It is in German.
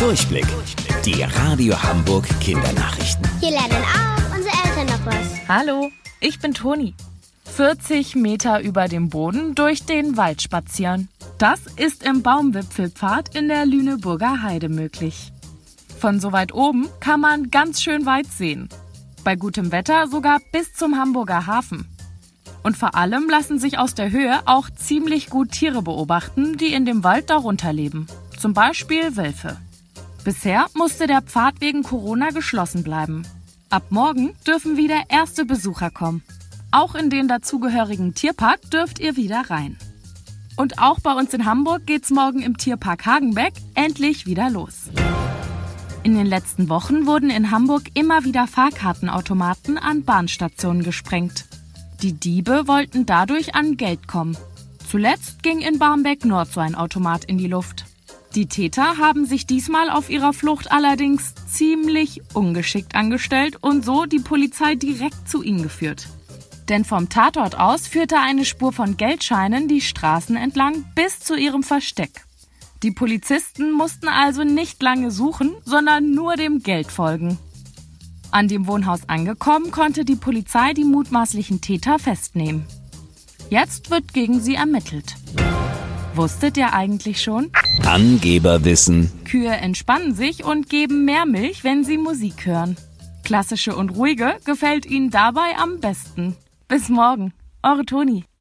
Durchblick. Die Radio Hamburg Kindernachrichten. Hier lernen auch unsere Eltern noch was. Hallo, ich bin Toni. 40 Meter über dem Boden durch den Wald spazieren. Das ist im Baumwipfelpfad in der Lüneburger Heide möglich. Von so weit oben kann man ganz schön weit sehen. Bei gutem Wetter sogar bis zum Hamburger Hafen. Und vor allem lassen sich aus der Höhe auch ziemlich gut Tiere beobachten, die in dem Wald darunter leben. Zum Beispiel Wölfe. Bisher musste der Pfad wegen Corona geschlossen bleiben. Ab morgen dürfen wieder erste Besucher kommen. Auch in den dazugehörigen Tierpark dürft ihr wieder rein. Und auch bei uns in Hamburg geht's morgen im Tierpark Hagenbeck endlich wieder los. In den letzten Wochen wurden in Hamburg immer wieder Fahrkartenautomaten an Bahnstationen gesprengt. Die Diebe wollten dadurch an Geld kommen. Zuletzt ging in Barmbek Nord so ein Automat in die Luft. Die Täter haben sich diesmal auf ihrer Flucht allerdings ziemlich ungeschickt angestellt und so die Polizei direkt zu ihnen geführt. Denn vom Tatort aus führte eine Spur von Geldscheinen die Straßen entlang bis zu ihrem Versteck. Die Polizisten mussten also nicht lange suchen, sondern nur dem Geld folgen. An dem Wohnhaus angekommen, konnte die Polizei die mutmaßlichen Täter festnehmen. Jetzt wird gegen sie ermittelt. Wusstet ihr eigentlich schon? Angeberwissen. Kühe entspannen sich und geben mehr Milch, wenn sie Musik hören. Klassische und ruhige gefällt ihnen dabei am besten. Bis morgen, eure Toni.